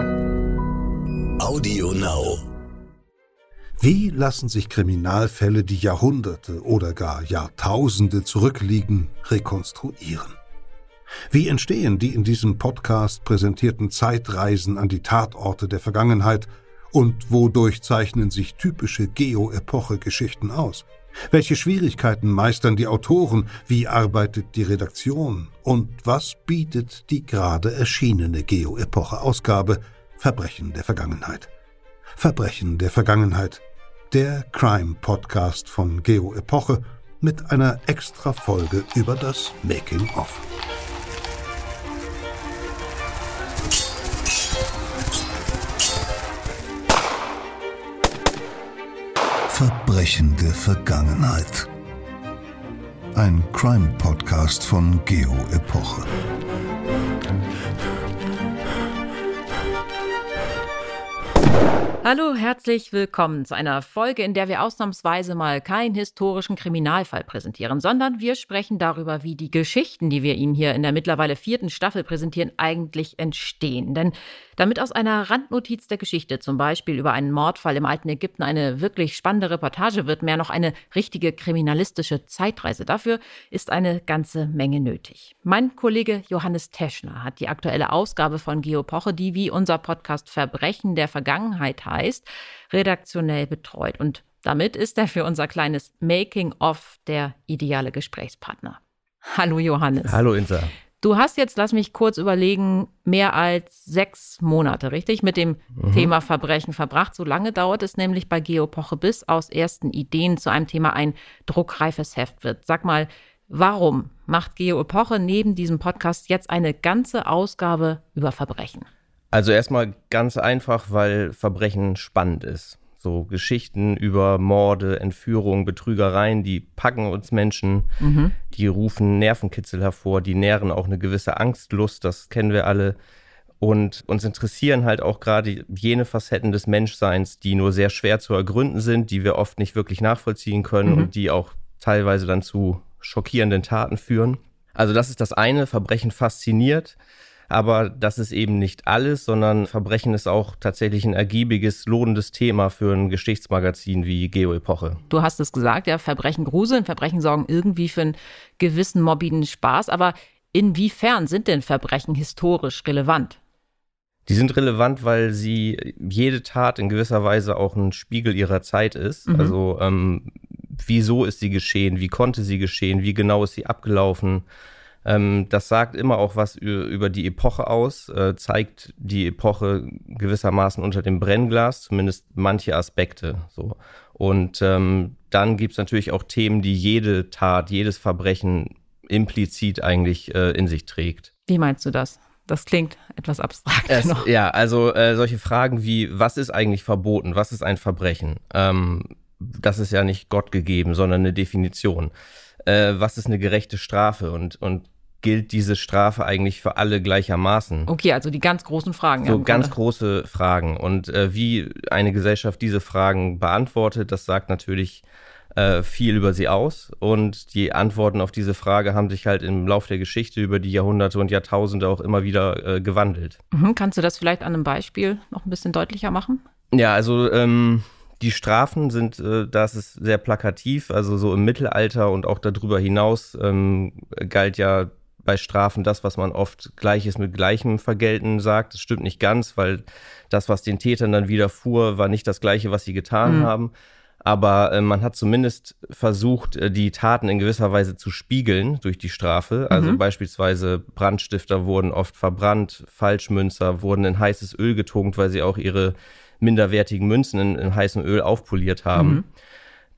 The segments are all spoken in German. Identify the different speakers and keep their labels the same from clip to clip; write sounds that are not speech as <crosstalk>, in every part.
Speaker 1: Audio Now.
Speaker 2: Wie lassen sich Kriminalfälle, die Jahrhunderte oder gar Jahrtausende zurückliegen, rekonstruieren? Wie entstehen die in diesem Podcast präsentierten Zeitreisen an die Tatorte der Vergangenheit und wodurch zeichnen sich typische Geo-Epoche-Geschichten aus? Welche Schwierigkeiten meistern die Autoren? Wie arbeitet die Redaktion? Und was bietet die gerade erschienene Geo-Epoche-Ausgabe Verbrechen der Vergangenheit? Verbrechen der Vergangenheit. Der Crime-Podcast von Geo-Epoche mit einer extra Folge über das Making-of. Verbrechen der Vergangenheit. Ein Crime-Podcast von Geo Epoche.
Speaker 3: Hallo, herzlich willkommen zu einer Folge, in der wir ausnahmsweise mal keinen historischen Kriminalfall präsentieren, sondern wir sprechen darüber, wie die Geschichten, die wir Ihnen hier in der mittlerweile vierten Staffel präsentieren, eigentlich entstehen. Denn damit aus einer Randnotiz der Geschichte, zum Beispiel über einen Mordfall im alten Ägypten, eine wirklich spannende Reportage wird, mehr noch eine richtige kriminalistische Zeitreise. Dafür ist eine ganze Menge nötig. Mein Kollege Johannes Teschner hat die aktuelle Ausgabe von Geopoche, die wie unser Podcast Verbrechen der Vergangenheit heißt, redaktionell betreut. Und damit ist er für unser kleines Making-of der ideale Gesprächspartner. Hallo Johannes.
Speaker 4: Hallo Insa.
Speaker 3: Du hast jetzt, lass mich kurz überlegen, mehr als sechs Monate, richtig, mit dem mhm. Thema Verbrechen verbracht. So lange dauert es nämlich bei Geopoche, bis aus ersten Ideen zu einem Thema ein druckreifes Heft wird. Sag mal, warum macht Geopoche neben diesem Podcast jetzt eine ganze Ausgabe über Verbrechen?
Speaker 4: Also erstmal ganz einfach, weil Verbrechen spannend ist. So Geschichten über Morde, Entführungen, Betrügereien, die packen uns Menschen, mhm. die rufen Nervenkitzel hervor, die nähren auch eine gewisse Angstlust, das kennen wir alle. Und uns interessieren halt auch gerade jene Facetten des Menschseins, die nur sehr schwer zu ergründen sind, die wir oft nicht wirklich nachvollziehen können mhm. und die auch teilweise dann zu schockierenden Taten führen. Also das ist das eine, Verbrechen fasziniert. Aber das ist eben nicht alles, sondern Verbrechen ist auch tatsächlich ein ergiebiges, lohnendes Thema für ein Geschichtsmagazin wie Geo-Epoche.
Speaker 3: Du hast es gesagt, ja, Verbrechen gruseln, Verbrechen sorgen irgendwie für einen gewissen morbiden Spaß. Aber inwiefern sind denn Verbrechen historisch relevant?
Speaker 4: Die sind relevant, weil sie jede Tat in gewisser Weise auch ein Spiegel ihrer Zeit ist. Mhm. Also ähm, wieso ist sie geschehen? Wie konnte sie geschehen? Wie genau ist sie abgelaufen? Ähm, das sagt immer auch was über die Epoche aus, äh, zeigt die Epoche gewissermaßen unter dem Brennglas, zumindest manche Aspekte. So. Und ähm, dann gibt es natürlich auch Themen, die jede Tat, jedes Verbrechen implizit eigentlich äh, in sich trägt.
Speaker 3: Wie meinst du das? Das klingt etwas abstrakt.
Speaker 4: Es, ja, also äh, solche Fragen wie, was ist eigentlich verboten? Was ist ein Verbrechen? Ähm, das ist ja nicht Gott gegeben, sondern eine Definition äh, was ist eine gerechte Strafe und, und gilt diese Strafe eigentlich für alle gleichermaßen?
Speaker 3: Okay, also die ganz großen Fragen.
Speaker 4: So ganz Grunde. große Fragen. Und äh, wie eine Gesellschaft diese Fragen beantwortet, das sagt natürlich äh, viel über sie aus. Und die Antworten auf diese Frage haben sich halt im Lauf der Geschichte über die Jahrhunderte und Jahrtausende auch immer wieder äh, gewandelt.
Speaker 3: Mhm. Kannst du das vielleicht an einem Beispiel noch ein bisschen deutlicher machen?
Speaker 4: Ja, also ähm, die Strafen sind, äh, das ist sehr plakativ, also so im Mittelalter und auch darüber hinaus ähm, galt ja bei Strafen das, was man oft Gleiches mit Gleichem vergelten sagt. Das stimmt nicht ganz, weil das, was den Tätern dann widerfuhr, war nicht das Gleiche, was sie getan mhm. haben. Aber äh, man hat zumindest versucht, äh, die Taten in gewisser Weise zu spiegeln durch die Strafe. Also mhm. beispielsweise Brandstifter wurden oft verbrannt, Falschmünzer wurden in heißes Öl getunkt, weil sie auch ihre minderwertigen Münzen in, in heißem Öl aufpoliert haben. Mhm.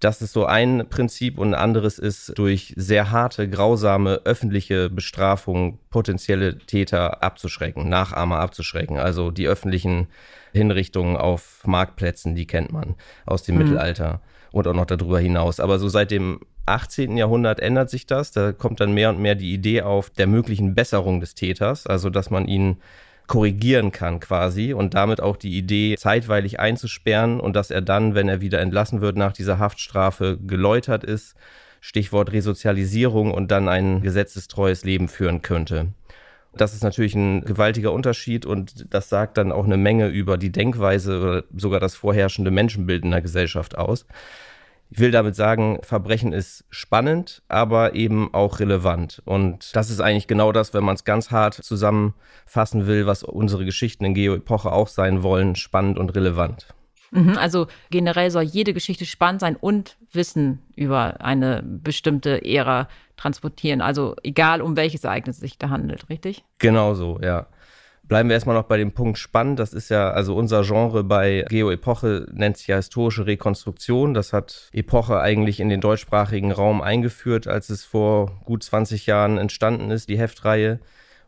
Speaker 4: Das ist so ein Prinzip und ein anderes ist durch sehr harte, grausame öffentliche Bestrafung potenzielle Täter abzuschrecken, Nachahmer abzuschrecken. Also die öffentlichen Hinrichtungen auf Marktplätzen, die kennt man aus dem mhm. Mittelalter und auch noch darüber hinaus. Aber so seit dem 18. Jahrhundert ändert sich das. Da kommt dann mehr und mehr die Idee auf der möglichen Besserung des Täters, also dass man ihn korrigieren kann quasi und damit auch die Idee zeitweilig einzusperren und dass er dann, wenn er wieder entlassen wird nach dieser Haftstrafe, geläutert ist. Stichwort Resozialisierung und dann ein gesetzestreues Leben führen könnte. Das ist natürlich ein gewaltiger Unterschied und das sagt dann auch eine Menge über die Denkweise oder sogar das vorherrschende Menschenbild in der Gesellschaft aus. Ich will damit sagen, Verbrechen ist spannend, aber eben auch relevant. Und das ist eigentlich genau das, wenn man es ganz hart zusammenfassen will, was unsere Geschichten in Geo-Epoche auch sein wollen, spannend und relevant.
Speaker 3: Mhm, also generell soll jede Geschichte spannend sein und Wissen über eine bestimmte Ära transportieren. Also egal, um welches Ereignis es sich da handelt, richtig?
Speaker 4: Genau so, ja. Bleiben wir erstmal noch bei dem Punkt spannend. Das ist ja, also unser Genre bei Geo-Epoche nennt sich ja historische Rekonstruktion. Das hat Epoche eigentlich in den deutschsprachigen Raum eingeführt, als es vor gut 20 Jahren entstanden ist, die Heftreihe.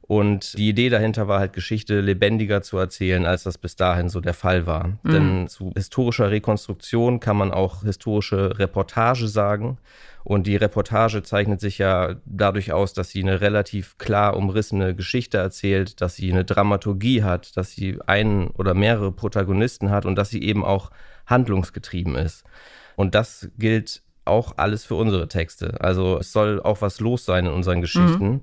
Speaker 4: Und die Idee dahinter war halt, Geschichte lebendiger zu erzählen, als das bis dahin so der Fall war. Mhm. Denn zu historischer Rekonstruktion kann man auch historische Reportage sagen. Und die Reportage zeichnet sich ja dadurch aus, dass sie eine relativ klar umrissene Geschichte erzählt, dass sie eine Dramaturgie hat, dass sie einen oder mehrere Protagonisten hat und dass sie eben auch handlungsgetrieben ist. Und das gilt auch alles für unsere Texte. Also es soll auch was los sein in unseren Geschichten. Mhm.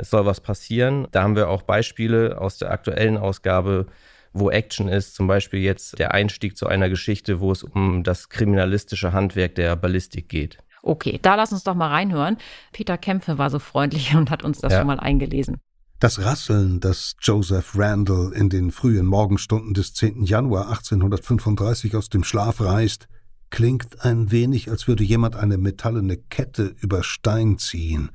Speaker 4: Es soll was passieren. Da haben wir auch Beispiele aus der aktuellen Ausgabe, wo Action ist. Zum Beispiel jetzt der Einstieg zu einer Geschichte, wo es um das kriminalistische Handwerk der Ballistik geht.
Speaker 3: Okay, da lass uns doch mal reinhören. Peter Kämpfe war so freundlich <laughs> und hat uns das ja. schon mal eingelesen.
Speaker 2: Das Rasseln, das Joseph Randall in den frühen Morgenstunden des 10. Januar 1835 aus dem Schlaf reißt, klingt ein wenig, als würde jemand eine metallene Kette über Stein ziehen.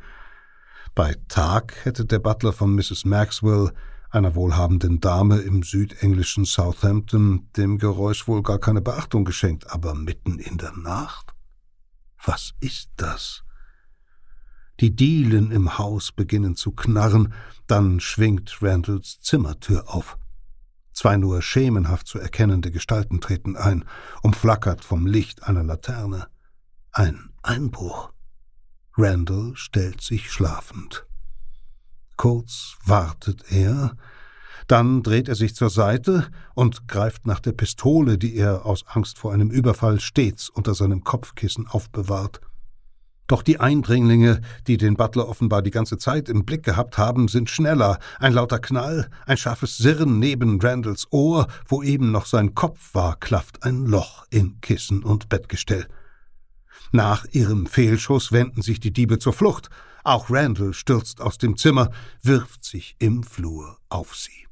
Speaker 2: Bei Tag hätte der Butler von Mrs. Maxwell, einer wohlhabenden Dame im südenglischen Southampton, dem Geräusch wohl gar keine Beachtung geschenkt, aber mitten in der Nacht? Was ist das? Die Dielen im Haus beginnen zu knarren, dann schwingt Randalls Zimmertür auf. Zwei nur schemenhaft zu erkennende Gestalten treten ein, umflackert vom Licht einer Laterne. Ein Einbruch. Randall stellt sich schlafend. Kurz wartet er, dann dreht er sich zur Seite und greift nach der Pistole, die er aus Angst vor einem Überfall stets unter seinem Kopfkissen aufbewahrt. Doch die Eindringlinge, die den Butler offenbar die ganze Zeit im Blick gehabt haben, sind schneller. Ein lauter Knall, ein scharfes Sirren neben Randalls Ohr, wo eben noch sein Kopf war, klafft ein Loch in Kissen und Bettgestell. Nach ihrem Fehlschuss wenden sich die Diebe zur Flucht. Auch Randall stürzt aus dem Zimmer, wirft sich im Flur auf sie.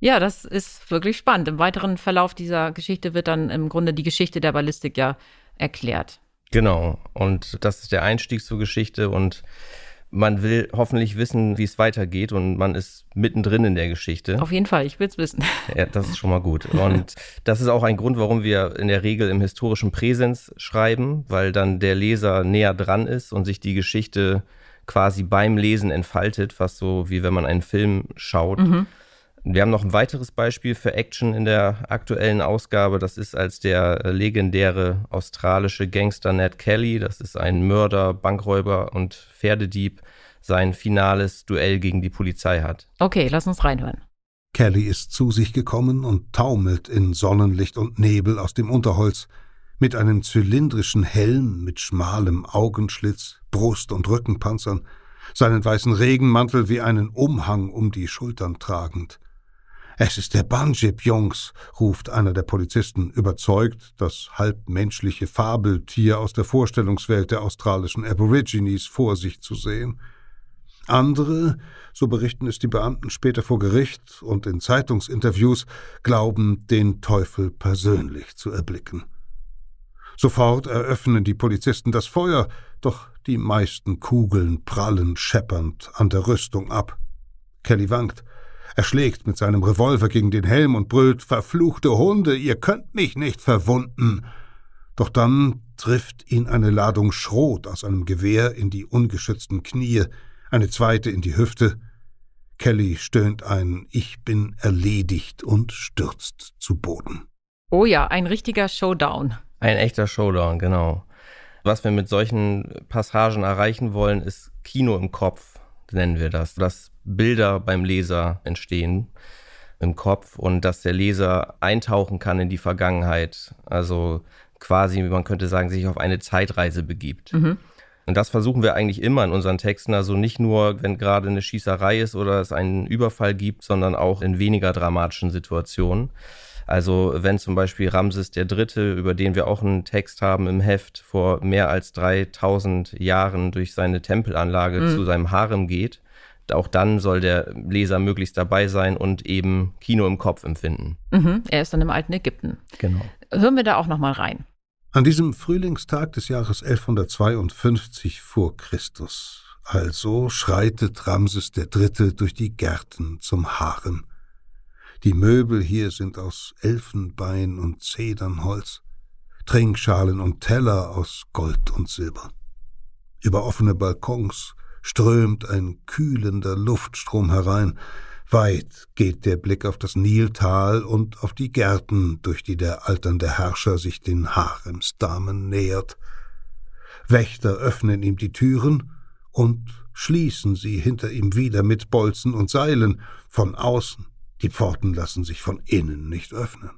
Speaker 3: Ja, das ist wirklich spannend. Im weiteren Verlauf dieser Geschichte wird dann im Grunde die Geschichte der Ballistik ja erklärt.
Speaker 4: Genau. Und das ist der Einstieg zur Geschichte und man will hoffentlich wissen, wie es weitergeht und man ist mittendrin in der Geschichte.
Speaker 3: Auf jeden Fall, ich will es wissen. <laughs>
Speaker 4: Ja, das ist schon mal gut. Und das ist auch ein Grund, warum wir in der Regel im historischen Präsens schreiben, weil dann der Leser näher dran ist und sich die Geschichte quasi beim Lesen entfaltet, fast so wie wenn man einen Film schaut. Mhm. Wir haben noch ein weiteres Beispiel für Action in der aktuellen Ausgabe. Das ist als der legendäre australische Gangster Ned Kelly, das ist ein Mörder, Bankräuber und Pferdedieb, sein finales Duell gegen die Polizei hat.
Speaker 3: Okay, lass uns reinhören.
Speaker 2: Kelly ist zu sich gekommen und taumelt in Sonnenlicht und Nebel aus dem Unterholz, mit einem zylindrischen Helm mit schmalem Augenschlitz, Brust- und Rückenpanzern, seinen weißen Regenmantel wie einen Umhang um die Schultern tragend. Es ist der Banjib, Jungs, ruft einer der Polizisten, überzeugt, das halbmenschliche Fabeltier aus der Vorstellungswelt der australischen Aborigines vor sich zu sehen. Andere, so berichten es die Beamten später vor Gericht und in Zeitungsinterviews, glauben, den Teufel persönlich zu erblicken. Sofort eröffnen die Polizisten das Feuer, doch die meisten Kugeln prallen scheppernd an der Rüstung ab. Kelly wankt. Er schlägt mit seinem Revolver gegen den Helm und brüllt Verfluchte Hunde, ihr könnt mich nicht verwunden. Doch dann trifft ihn eine Ladung Schrot aus einem Gewehr in die ungeschützten Knie, eine zweite in die Hüfte. Kelly stöhnt ein Ich bin erledigt und stürzt zu Boden.
Speaker 3: Oh ja, ein richtiger Showdown.
Speaker 4: Ein echter Showdown, genau. Was wir mit solchen Passagen erreichen wollen, ist Kino im Kopf nennen wir das, dass Bilder beim Leser entstehen im Kopf und dass der Leser eintauchen kann in die Vergangenheit. Also quasi, man könnte sagen, sich auf eine Zeitreise begibt. Mhm. Und das versuchen wir eigentlich immer in unseren Texten. Also nicht nur, wenn gerade eine Schießerei ist oder es einen Überfall gibt, sondern auch in weniger dramatischen Situationen. Also wenn zum Beispiel Ramses III., über den wir auch einen Text haben im Heft, vor mehr als 3000 Jahren durch seine Tempelanlage mhm. zu seinem Harem geht, auch dann soll der Leser möglichst dabei sein und eben Kino im Kopf empfinden.
Speaker 3: Mhm, er ist dann im alten Ägypten.
Speaker 4: Genau.
Speaker 3: Hören wir da auch noch mal rein.
Speaker 2: An diesem Frühlingstag des Jahres 1152 vor Christus, also schreitet Ramses III. durch die Gärten zum Harem. Die Möbel hier sind aus Elfenbein und Zedernholz, Trinkschalen und Teller aus Gold und Silber. Über offene Balkons strömt ein kühlender Luftstrom herein. Weit geht der Blick auf das Niltal und auf die Gärten, durch die der alternde Herrscher sich den Haremsdamen nähert. Wächter öffnen ihm die Türen und schließen sie hinter ihm wieder mit Bolzen und Seilen von außen. Die Pforten lassen sich von innen nicht öffnen.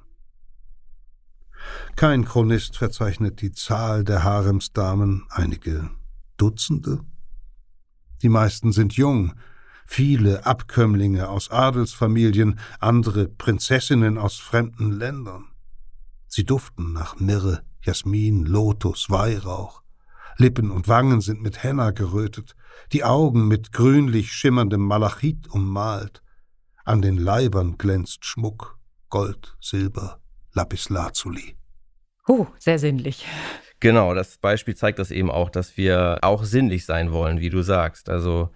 Speaker 2: Kein Chronist verzeichnet die Zahl der Haremsdamen, einige Dutzende, die meisten sind jung, viele Abkömmlinge aus Adelsfamilien, andere Prinzessinnen aus fremden Ländern. Sie duften nach Mirre, Jasmin, Lotus, Weihrauch. Lippen und Wangen sind mit Henna gerötet, die Augen mit grünlich schimmerndem Malachit ummalt. An den Leibern glänzt Schmuck, Gold, Silber, Lapislazuli.
Speaker 3: Oh, sehr sinnlich.
Speaker 4: Genau, das Beispiel zeigt das eben auch, dass wir auch sinnlich sein wollen, wie du sagst. Also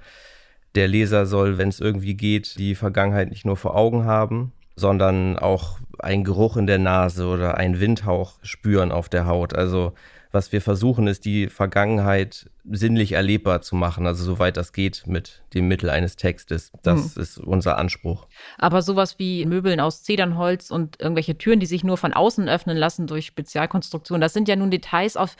Speaker 4: der Leser soll, wenn es irgendwie geht, die Vergangenheit nicht nur vor Augen haben, sondern auch einen Geruch in der Nase oder einen Windhauch spüren auf der Haut. Also was wir versuchen, ist die Vergangenheit sinnlich erlebbar zu machen, also soweit das geht mit dem Mittel eines Textes. Das mhm. ist unser Anspruch.
Speaker 3: Aber sowas wie Möbeln aus Zedernholz und irgendwelche Türen, die sich nur von außen öffnen lassen durch Spezialkonstruktionen, das sind ja nun Details, auf,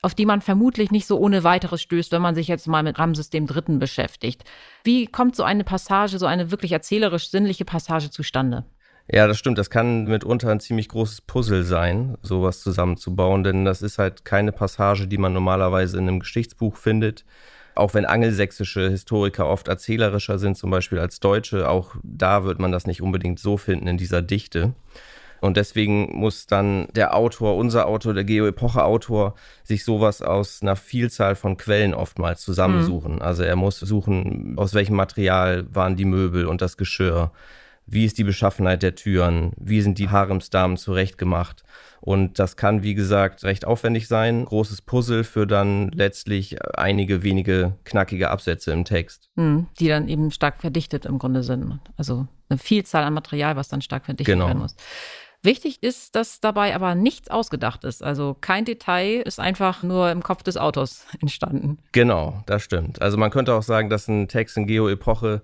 Speaker 3: auf die man vermutlich nicht so ohne weiteres stößt, wenn man sich jetzt mal mit Ramses dem Dritten beschäftigt. Wie kommt so eine Passage, so eine wirklich erzählerisch sinnliche Passage zustande?
Speaker 4: Ja, das stimmt. Das kann mitunter ein ziemlich großes Puzzle sein, sowas zusammenzubauen, denn das ist halt keine Passage, die man normalerweise in einem Geschichtsbuch findet. Auch wenn angelsächsische Historiker oft erzählerischer sind, zum Beispiel als Deutsche, auch da wird man das nicht unbedingt so finden in dieser Dichte. Und deswegen muss dann der Autor, unser Autor, der Geo-Epoche-Autor, sich sowas aus einer Vielzahl von Quellen oftmals zusammensuchen. Mhm. Also er muss suchen, aus welchem Material waren die Möbel und das Geschirr wie ist die Beschaffenheit der Türen, wie sind die Haremsdamen zurechtgemacht. Und das kann, wie gesagt, recht aufwendig sein. Großes Puzzle für dann letztlich einige wenige knackige Absätze im Text.
Speaker 3: Mhm, die dann eben stark verdichtet im Grunde sind. Also eine Vielzahl an Material, was dann stark verdichtet genau. werden muss. Wichtig ist, dass dabei aber nichts ausgedacht ist. Also kein Detail ist einfach nur im Kopf des Autors <laughs> entstanden.
Speaker 4: Genau, das stimmt. Also man könnte auch sagen, dass ein Text in Geo-Epoche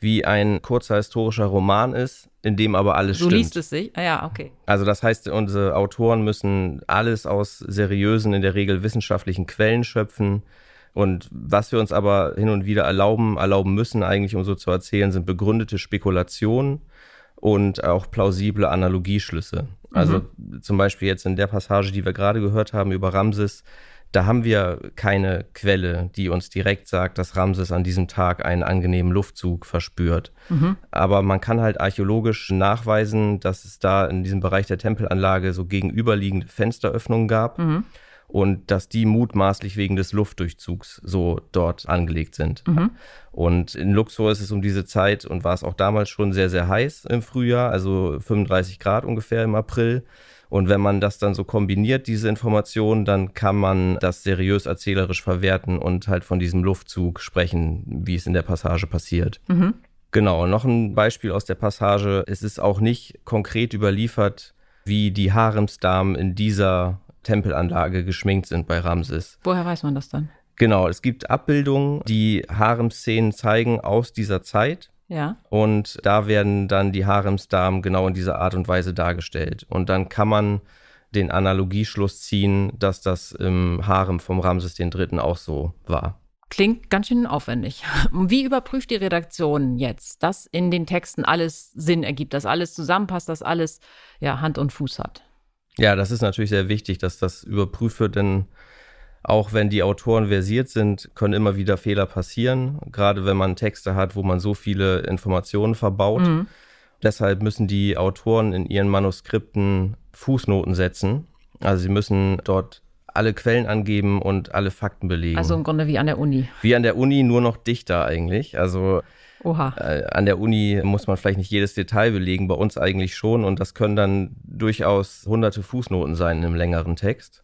Speaker 4: wie ein kurzer historischer Roman ist, in dem aber alles
Speaker 3: du
Speaker 4: stimmt.
Speaker 3: Du liest es sich? Ah ja, okay.
Speaker 4: Also das heißt, unsere Autoren müssen alles aus seriösen, in der Regel wissenschaftlichen Quellen schöpfen. Und was wir uns aber hin und wieder erlauben, erlauben müssen, eigentlich um so zu erzählen, sind begründete Spekulationen und auch plausible Analogieschlüsse. Also mhm. zum Beispiel jetzt in der Passage, die wir gerade gehört haben über Ramses, da haben wir keine Quelle, die uns direkt sagt, dass Ramses an diesem Tag einen angenehmen Luftzug verspürt. Mhm. Aber man kann halt archäologisch nachweisen, dass es da in diesem Bereich der Tempelanlage so gegenüberliegende Fensteröffnungen gab. Mhm. Und dass die mutmaßlich wegen des Luftdurchzugs so dort angelegt sind. Mhm. Und in Luxor ist es um diese Zeit und war es auch damals schon sehr, sehr heiß im Frühjahr, also 35 Grad ungefähr im April. Und wenn man das dann so kombiniert, diese Informationen, dann kann man das seriös erzählerisch verwerten und halt von diesem Luftzug sprechen, wie es in der Passage passiert. Mhm. Genau, noch ein Beispiel aus der Passage. Es ist auch nicht konkret überliefert, wie die Haremsdamen in dieser Tempelanlage geschminkt sind bei Ramses.
Speaker 3: Woher weiß man das dann?
Speaker 4: Genau, es gibt Abbildungen, die Haremszenen zeigen aus dieser Zeit.
Speaker 3: Ja.
Speaker 4: Und da werden dann die Haremsdamen genau in dieser Art und Weise dargestellt. Und dann kann man den Analogieschluss ziehen, dass das im Harem vom Ramses III. auch so war.
Speaker 3: Klingt ganz schön aufwendig. <laughs> Wie überprüft die Redaktion jetzt, dass in den Texten alles Sinn ergibt, dass alles zusammenpasst, dass alles ja, Hand und Fuß hat?
Speaker 4: Ja, das ist natürlich sehr wichtig, dass das überprüft wird, denn Auch wenn die Autoren versiert sind, können immer wieder Fehler passieren, gerade wenn man Texte hat, wo man so viele Informationen verbaut. Mhm. Deshalb müssen die Autoren in ihren Manuskripten Fußnoten setzen. Also sie müssen dort alle Quellen angeben und alle Fakten belegen.
Speaker 3: Also im Grunde wie an der Uni.
Speaker 4: Wie an der Uni, nur noch dichter eigentlich. Also Oha. Äh, an der Uni muss man vielleicht nicht jedes Detail belegen, bei uns eigentlich schon. Und das können dann durchaus hunderte Fußnoten sein in einem längeren Text.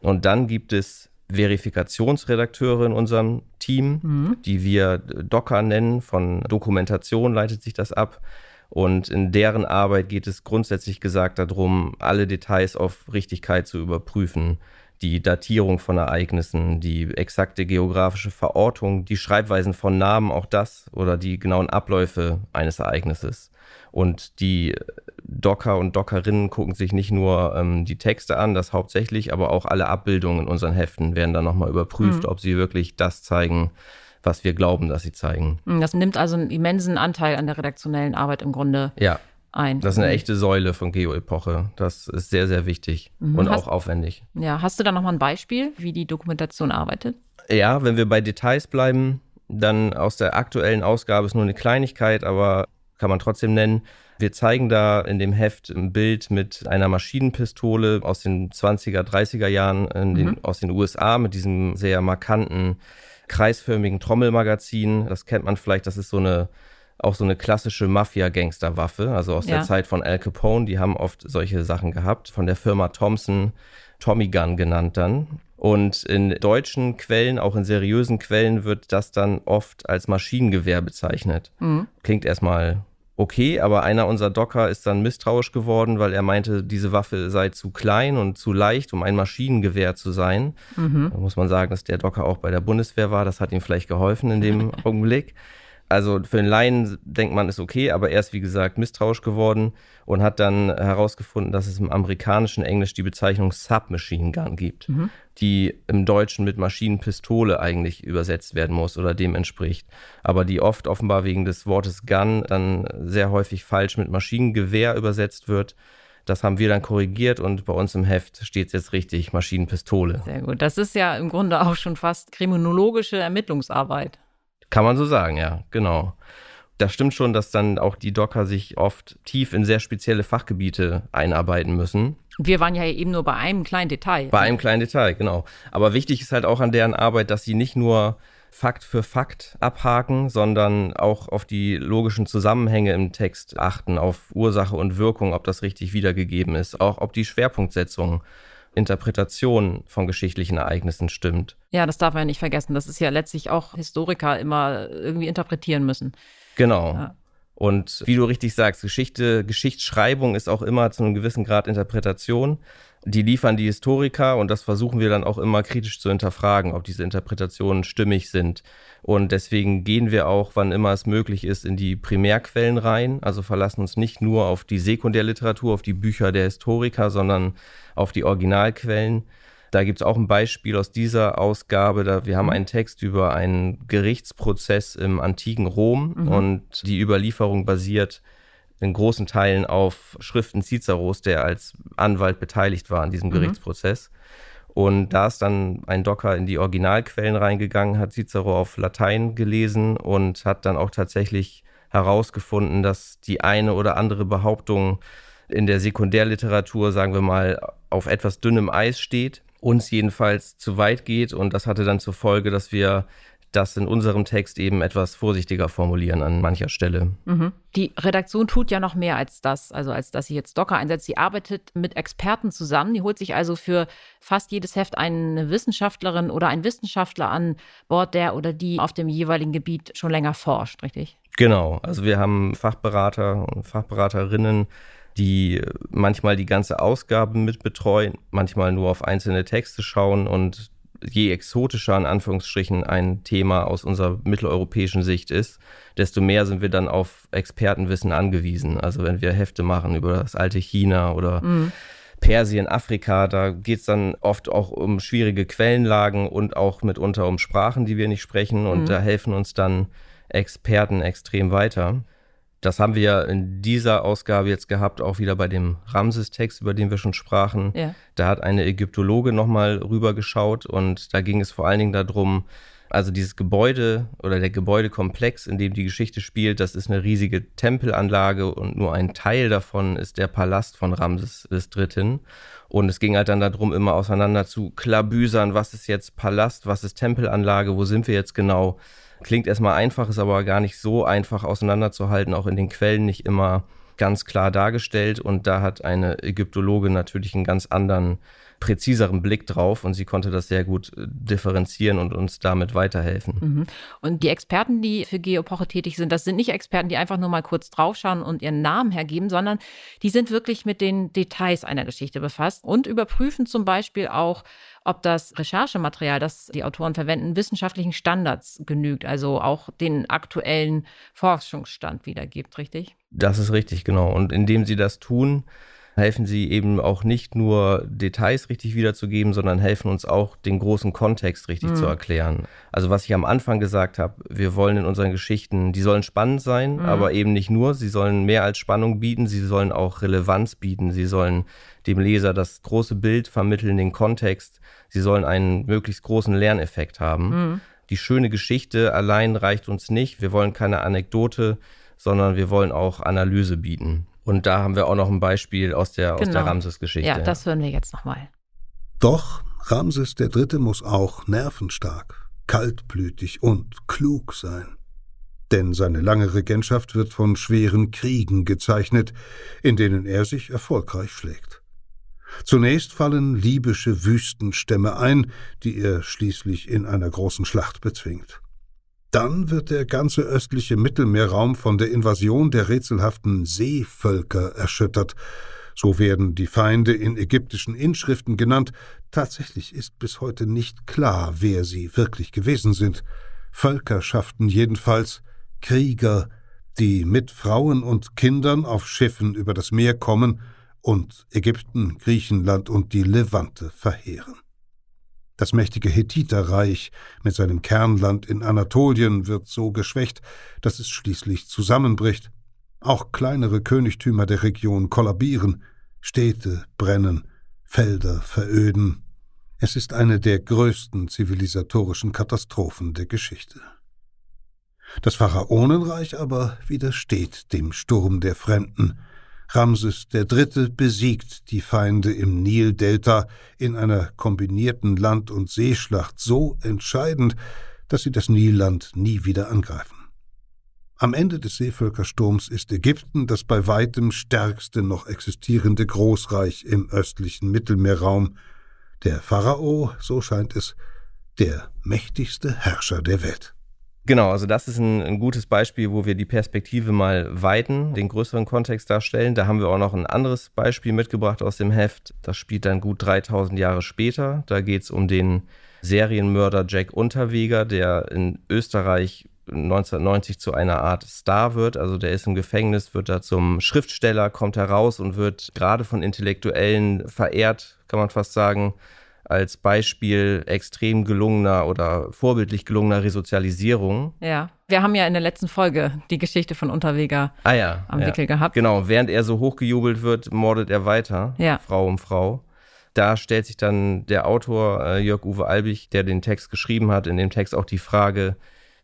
Speaker 4: Und dann gibt es Verifikationsredakteure in unserem Team, mhm. die wir Docker nennen. Von Dokumentation leitet sich das ab. Und in deren Arbeit geht es grundsätzlich gesagt darum, alle Details auf Richtigkeit zu überprüfen. Die Datierung von Ereignissen, die exakte geografische Verortung, die Schreibweisen von Namen, auch das oder die genauen Abläufe eines Ereignisses. Und die Docker und Dockerinnen gucken sich nicht nur ähm, die Texte an, das hauptsächlich, aber auch alle Abbildungen in unseren Heften werden dann nochmal überprüft, mhm. ob sie wirklich das zeigen, was wir glauben, dass sie zeigen.
Speaker 3: Mhm, das nimmt also einen immensen Anteil an der redaktionellen Arbeit im Grunde
Speaker 4: ja.
Speaker 3: Ein.
Speaker 4: Das ist eine mhm. echte Säule von Geo-Epoche. Das ist sehr, sehr wichtig mhm. und hast, auch aufwendig.
Speaker 3: Ja, hast du da nochmal ein Beispiel, wie die Dokumentation arbeitet?
Speaker 4: Ja, wenn wir bei Details bleiben, dann aus der aktuellen Ausgabe ist nur eine Kleinigkeit, aber kann man trotzdem nennen. Wir zeigen da in dem Heft ein Bild mit einer Maschinenpistole aus den 20er, 30er Jahren den, mhm. aus den USA mit diesem sehr markanten kreisförmigen Trommelmagazin. Das kennt man vielleicht, das ist so eine auch so eine klassische Mafia-Gangster-Waffe, also aus ja. der Zeit von Al Capone. Die haben oft solche Sachen gehabt, von der Firma Thompson, Tommy Gun genannt dann. Und in deutschen Quellen, auch in seriösen Quellen, wird das dann oft als Maschinengewehr bezeichnet. Mhm. Klingt erstmal okay, aber einer unserer Docker ist dann misstrauisch geworden, weil er meinte, diese Waffe sei zu klein und zu leicht, um ein Maschinengewehr zu sein. Mhm. Da muss man sagen, dass der Docker auch bei der Bundeswehr war. Das hat ihm vielleicht geholfen in dem <laughs> Augenblick. Also für den Laien denkt man, ist okay, aber er ist, wie gesagt, misstrauisch geworden und hat dann herausgefunden, dass es im amerikanischen Englisch die Bezeichnung Submachine Gun gibt, mhm. die im Deutschen mit Maschinenpistole eigentlich übersetzt werden muss oder dem entspricht. Aber die oft offenbar wegen des Wortes Gun dann sehr häufig falsch mit Maschinengewehr übersetzt wird. Das haben wir dann korrigiert und bei uns im Heft steht es jetzt richtig Maschinenpistole.
Speaker 3: Sehr gut. Das ist ja im Grunde auch schon fast kriminologische Ermittlungsarbeit.
Speaker 4: Kann man so sagen, ja, genau. Das stimmt schon, dass dann auch die Docker sich oft tief in sehr spezielle Fachgebiete einarbeiten müssen.
Speaker 3: Wir waren ja eben nur bei einem kleinen Detail.
Speaker 4: Bei einem kleinen Detail, genau. Aber wichtig ist halt auch an deren Arbeit, dass sie nicht nur Fakt für Fakt abhaken, sondern auch auf die logischen Zusammenhänge im Text achten, auf Ursache und Wirkung, ob das richtig wiedergegeben ist, auch ob die Schwerpunktsetzung Interpretation von geschichtlichen Ereignissen stimmt.
Speaker 3: Ja, das darf man ja nicht vergessen. Das ist ja letztlich auch Historiker immer irgendwie interpretieren müssen.
Speaker 4: Genau. Ja. Und wie du richtig sagst, Geschichte, Geschichtsschreibung ist auch immer zu einem gewissen Grad Interpretation. Die liefern die Historiker und das versuchen wir dann auch immer kritisch zu hinterfragen, ob diese Interpretationen stimmig sind. Und deswegen gehen wir auch, wann immer es möglich ist, in die Primärquellen rein. Also verlassen uns nicht nur auf die Sekundärliteratur, auf die Bücher der Historiker, sondern auf die Originalquellen. Da gibt es auch ein Beispiel aus dieser Ausgabe. Da, wir haben mhm. einen Text über einen Gerichtsprozess im antiken Rom mhm. und die Überlieferung basiert in großen Teilen auf Schriften Ciceros, der als Anwalt beteiligt war an diesem mhm. Gerichtsprozess. Und da ist dann ein Docker in die Originalquellen reingegangen, hat Cicero auf Latein gelesen und hat dann auch tatsächlich herausgefunden, dass die eine oder andere Behauptung in der Sekundärliteratur, sagen wir mal, auf etwas dünnem Eis steht, uns jedenfalls zu weit geht. Und das hatte dann zur Folge, dass wir das in unserem Text eben etwas vorsichtiger formulieren an mancher Stelle.
Speaker 3: Mhm. Die Redaktion tut ja noch mehr als das, also als dass sie jetzt Docker einsetzt. Sie arbeitet mit Experten zusammen. Die holt sich also für fast jedes Heft eine Wissenschaftlerin oder einen Wissenschaftler an Bord, der oder die auf dem jeweiligen Gebiet schon länger forscht, richtig?
Speaker 4: Genau. Also wir haben Fachberater und Fachberaterinnen, die manchmal die ganze Ausgabe mit betreuen, manchmal nur auf einzelne Texte schauen und je exotischer in Anführungsstrichen ein Thema aus unserer mitteleuropäischen Sicht ist, desto mehr sind wir dann auf Expertenwissen angewiesen. Also wenn wir Hefte machen über das alte China oder mhm. Persien, Afrika, da geht es dann oft auch um schwierige Quellenlagen und auch mitunter um Sprachen, die wir nicht sprechen. Und mhm. da helfen uns dann Experten extrem weiter. Das haben wir ja in dieser Ausgabe jetzt gehabt, auch wieder bei dem Ramses-Text, über den wir schon sprachen. Ja. Da hat eine Ägyptologe nochmal rübergeschaut und da ging es vor allen Dingen darum, also dieses Gebäude oder der Gebäudekomplex, in dem die Geschichte spielt, das ist eine riesige Tempelanlage und nur ein Teil davon ist der Palast von Ramses III. Und es ging halt dann darum, immer auseinander zu klabüsern, was ist jetzt Palast, was ist Tempelanlage, wo sind wir jetzt genau. Klingt erstmal einfach, ist aber gar nicht so einfach auseinanderzuhalten, auch in den Quellen nicht immer ganz klar dargestellt. Und da hat eine Ägyptologe natürlich einen ganz anderen präziseren Blick drauf und sie konnte das sehr gut äh, differenzieren und uns damit weiterhelfen. Mhm.
Speaker 3: Und die Experten, die für Geopoche tätig sind, das sind nicht Experten, die einfach nur mal kurz draufschauen und ihren Namen hergeben, sondern die sind wirklich mit den Details einer Geschichte befasst und überprüfen zum Beispiel auch, ob das Recherchematerial, das die Autoren verwenden, wissenschaftlichen Standards genügt, also auch den aktuellen Forschungsstand wiedergibt, richtig?
Speaker 4: Das ist richtig, genau. Und indem sie das tun, helfen sie eben auch nicht nur Details richtig wiederzugeben, sondern helfen uns auch, den großen Kontext richtig mhm. zu erklären. Also was ich am Anfang gesagt habe, wir wollen in unseren Geschichten, die sollen spannend sein, mhm. aber eben nicht nur, sie sollen mehr als Spannung bieten, sie sollen auch Relevanz bieten, sie sollen dem Leser das große Bild vermitteln, den Kontext, sie sollen einen möglichst großen Lerneffekt haben. Mhm. Die schöne Geschichte allein reicht uns nicht, wir wollen keine Anekdote, sondern wir wollen auch Analyse bieten. Und da haben wir auch noch ein Beispiel aus der, genau. der Ramses-Geschichte.
Speaker 3: Ja, das hören wir jetzt nochmal.
Speaker 2: Doch Ramses III. muss auch nervenstark, kaltblütig und klug sein. Denn seine lange Regentschaft wird von schweren Kriegen gezeichnet, in denen er sich erfolgreich schlägt. Zunächst fallen libysche Wüstenstämme ein, die er schließlich in einer großen Schlacht bezwingt. Dann wird der ganze östliche Mittelmeerraum von der Invasion der rätselhaften Seevölker erschüttert. So werden die Feinde in ägyptischen Inschriften genannt. Tatsächlich ist bis heute nicht klar, wer sie wirklich gewesen sind. Völkerschaften jedenfalls, Krieger, die mit Frauen und Kindern auf Schiffen über das Meer kommen und Ägypten, Griechenland und die Levante verheeren. Das mächtige Hethiterreich mit seinem Kernland in Anatolien wird so geschwächt, dass es schließlich zusammenbricht. Auch kleinere Königtümer der Region kollabieren, Städte brennen, Felder veröden. Es ist eine der größten zivilisatorischen Katastrophen der Geschichte. Das Pharaonenreich aber widersteht dem Sturm der Fremden, Ramses III. besiegt die Feinde im Nildelta in einer kombinierten Land- und Seeschlacht so entscheidend, dass sie das Nilland nie wieder angreifen. Am Ende des Seevölkersturms ist Ägypten das bei weitem stärkste noch existierende Großreich im östlichen Mittelmeerraum, der Pharao, so scheint es, der mächtigste Herrscher der Welt.
Speaker 4: Genau, also das ist ein, ein, gutes Beispiel, wo wir die Perspektive mal weiten, den größeren Kontext darstellen. Da haben wir auch noch ein anderes Beispiel mitgebracht aus dem Heft. Das spielt dann gut 3000 Jahre später. Da geht es um den Serienmörder Jack Unterweger, der in Österreich 1990 zu einer Art Star wird. Also der ist im Gefängnis, wird da zum Schriftsteller, kommt heraus und wird gerade von Intellektuellen verehrt, kann man fast sagen als Beispiel extrem gelungener oder vorbildlich gelungener Resozialisierung.
Speaker 3: Ja. Wir haben ja in der letzten Folge die Geschichte von Unterweger
Speaker 4: ah, ja,
Speaker 3: am
Speaker 4: ja.
Speaker 3: Wickel gehabt.
Speaker 4: Genau, während er so hochgejubelt wird, mordet er weiter, ja. Frau um Frau. Da stellt sich dann der Autor äh, Jörg-Uwe Albig, der den Text geschrieben hat, in dem Text auch die Frage,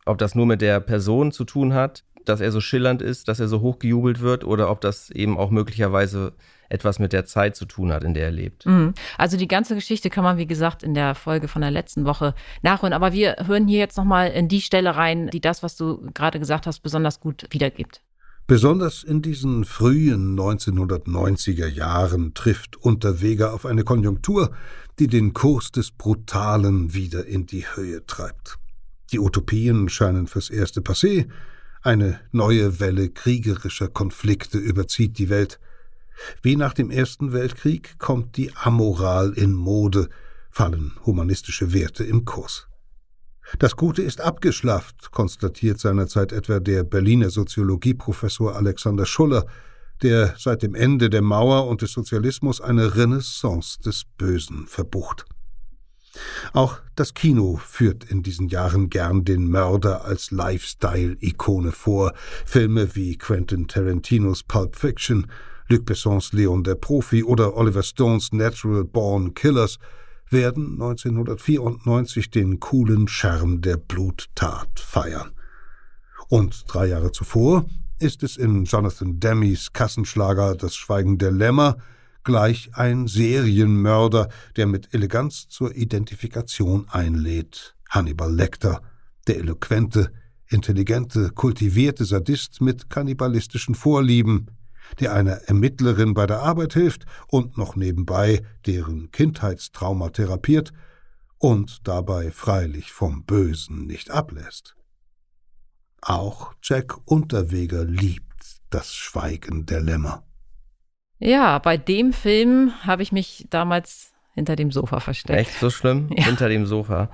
Speaker 4: ob das nur mit der Person zu tun hat, dass er so schillernd ist, dass er so hochgejubelt wird, oder ob das eben auch möglicherweise etwas mit der Zeit zu tun hat, in der er lebt.
Speaker 3: Mhm. Also die ganze Geschichte kann man, wie gesagt, in der Folge von der letzten Woche nachhören. Aber wir hören hier jetzt nochmal in die Stelle rein, die das, was du gerade gesagt hast, besonders gut wiedergibt.
Speaker 2: Besonders in diesen frühen 1990er Jahren trifft Unterweger auf eine Konjunktur, die den Kurs des Brutalen wieder in die Höhe treibt. Die Utopien scheinen fürs erste passé, eine neue Welle kriegerischer Konflikte überzieht die Welt, wie nach dem Ersten Weltkrieg kommt die Amoral in Mode, fallen humanistische Werte im Kurs. Das Gute ist abgeschlafft, konstatiert seinerzeit etwa der Berliner Soziologieprofessor Alexander Schuller, der seit dem Ende der Mauer und des Sozialismus eine Renaissance des Bösen verbucht. Auch das Kino führt in diesen Jahren gern den Mörder als Lifestyle-Ikone vor. Filme wie Quentin Tarantinos Pulp Fiction, Luc Bessons Leon der Profi oder Oliver Stones Natural Born Killers werden 1994 den coolen Charme der Bluttat feiern. Und drei Jahre zuvor ist es in Jonathan Demme's Kassenschlager Das Schweigen der Lämmer gleich ein Serienmörder, der mit Eleganz zur Identifikation einlädt. Hannibal Lecter, der eloquente, intelligente, kultivierte Sadist mit kannibalistischen Vorlieben, der einer Ermittlerin bei der Arbeit hilft und noch nebenbei deren Kindheitstrauma therapiert und dabei freilich vom Bösen nicht ablässt. Auch Jack Unterweger liebt das Schweigen der Lämmer.
Speaker 3: Ja, bei dem Film habe ich mich damals hinter dem Sofa versteckt.
Speaker 4: Echt so schlimm? <laughs> Ja. Hinter dem Sofa.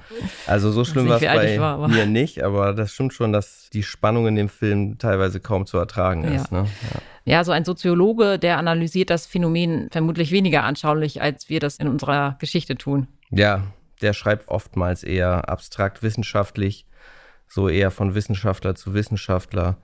Speaker 4: Also so schlimm war es bei war, mir nicht, aber das stimmt schon, dass die Spannung in dem Film teilweise kaum zu ertragen ist. Ja. Ne?
Speaker 3: Ja. ja, so ein Soziologe, der analysiert das Phänomen vermutlich weniger anschaulich, als wir das in unserer Geschichte tun.
Speaker 4: Ja, der schreibt oftmals eher abstrakt wissenschaftlich, so eher von Wissenschaftler zu Wissenschaftler.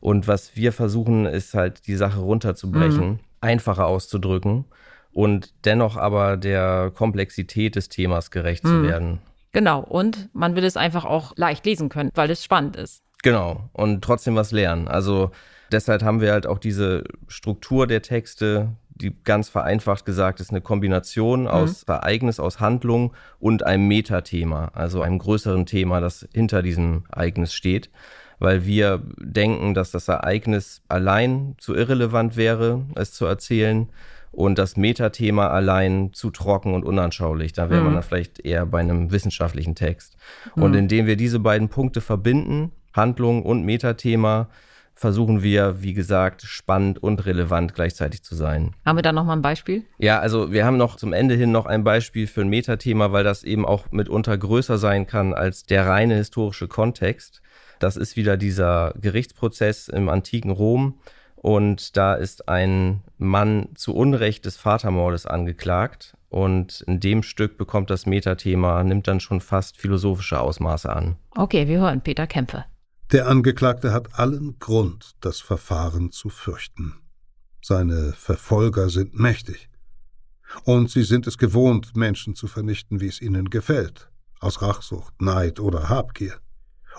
Speaker 4: Und was wir versuchen, ist halt die Sache runterzubrechen. Mhm einfacher auszudrücken und dennoch aber der Komplexität des Themas gerecht mhm. zu werden.
Speaker 3: Genau, und man will es einfach auch leicht lesen können, weil es spannend ist.
Speaker 4: Genau, und trotzdem was lernen. Also deshalb haben wir halt auch diese Struktur der Texte, die ganz vereinfacht gesagt ist eine Kombination mhm. aus Ereignis, aus Handlung und einem Metathema, also einem größeren Thema, das hinter diesem Ereignis steht weil wir denken, dass das Ereignis allein zu irrelevant wäre, es zu erzählen und das Metathema allein zu trocken und unanschaulich. Da wäre mhm. man dann vielleicht eher bei einem wissenschaftlichen Text. Mhm. Und indem wir diese beiden Punkte verbinden, Handlung und Metathema, versuchen wir, wie gesagt, spannend und relevant gleichzeitig zu sein.
Speaker 3: Haben wir da nochmal ein Beispiel?
Speaker 4: Ja, also wir haben noch zum Ende hin noch ein Beispiel für ein Metathema, weil das eben auch mitunter größer sein kann als der reine historische Kontext. Das ist wieder dieser Gerichtsprozess im antiken Rom. Und da ist ein Mann zu Unrecht des Vatermordes angeklagt. Und in dem Stück bekommt das Metathema, nimmt dann schon fast philosophische Ausmaße an.
Speaker 3: Okay, wir hören Peter Kämpfe.
Speaker 2: Der Angeklagte hat allen Grund, das Verfahren zu fürchten. Seine Verfolger sind mächtig. Und sie sind es gewohnt, Menschen zu vernichten, wie es ihnen gefällt, aus Rachsucht, Neid oder Habgier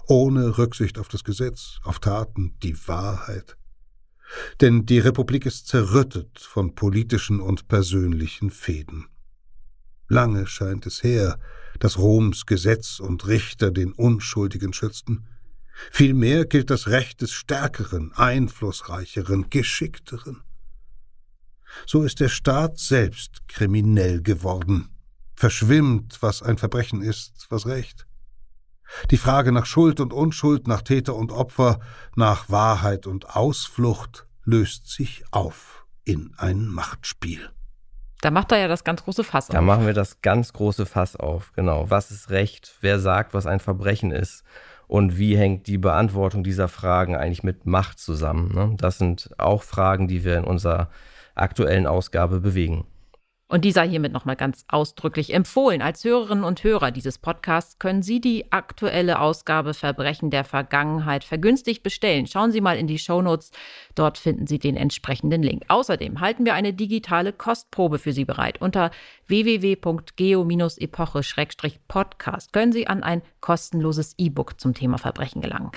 Speaker 2: ohne Rücksicht auf das Gesetz, auf Taten, die Wahrheit. Denn die Republik ist zerrüttet von politischen und persönlichen Fäden. Lange scheint es her, dass Roms Gesetz und Richter den Unschuldigen schützten. Vielmehr gilt das Recht des Stärkeren, Einflussreicheren, Geschickteren. So ist der Staat selbst kriminell geworden, verschwimmt, was ein Verbrechen ist, was Recht. Die Frage nach Schuld und Unschuld, nach Täter und Opfer, nach Wahrheit und Ausflucht löst sich auf in ein Machtspiel.
Speaker 3: Da macht er ja das ganz große Fass
Speaker 4: auf. Da machen wir das ganz große Fass auf, genau. Was ist Recht? Wer sagt, was ein Verbrechen ist? Und wie hängt die Beantwortung dieser Fragen eigentlich mit Macht zusammen? Ne? Das sind auch Fragen, die wir in unserer aktuellen Ausgabe bewegen.
Speaker 3: Und dieser hiermit nochmal ganz ausdrücklich empfohlen. Als Hörerinnen und Hörer dieses Podcasts können Sie die aktuelle Ausgabe Verbrechen der Vergangenheit vergünstigt bestellen. Schauen Sie mal in die Shownotes, dort finden Sie den entsprechenden Link. Außerdem halten wir eine digitale Kostprobe für Sie bereit. Unter www.geo-epoche-podcast können Sie an ein kostenloses E-Book zum Thema Verbrechen gelangen.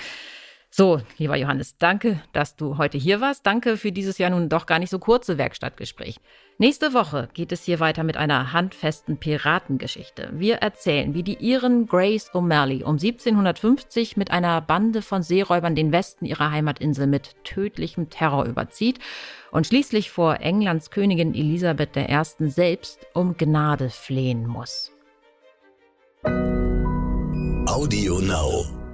Speaker 3: So, lieber Johannes, danke, dass du heute hier warst. Danke für dieses Jahr nun doch gar nicht so kurze Werkstattgespräch. Nächste Woche geht es hier weiter mit einer handfesten Piratengeschichte. Wir erzählen, wie die Iren Grace O'Malley um 1750 mit einer Bande von Seeräubern den Westen ihrer Heimatinsel mit tödlichem Terror überzieht und schließlich vor Englands Königin Elisabeth I. selbst um Gnade flehen muss.
Speaker 1: Audio Now.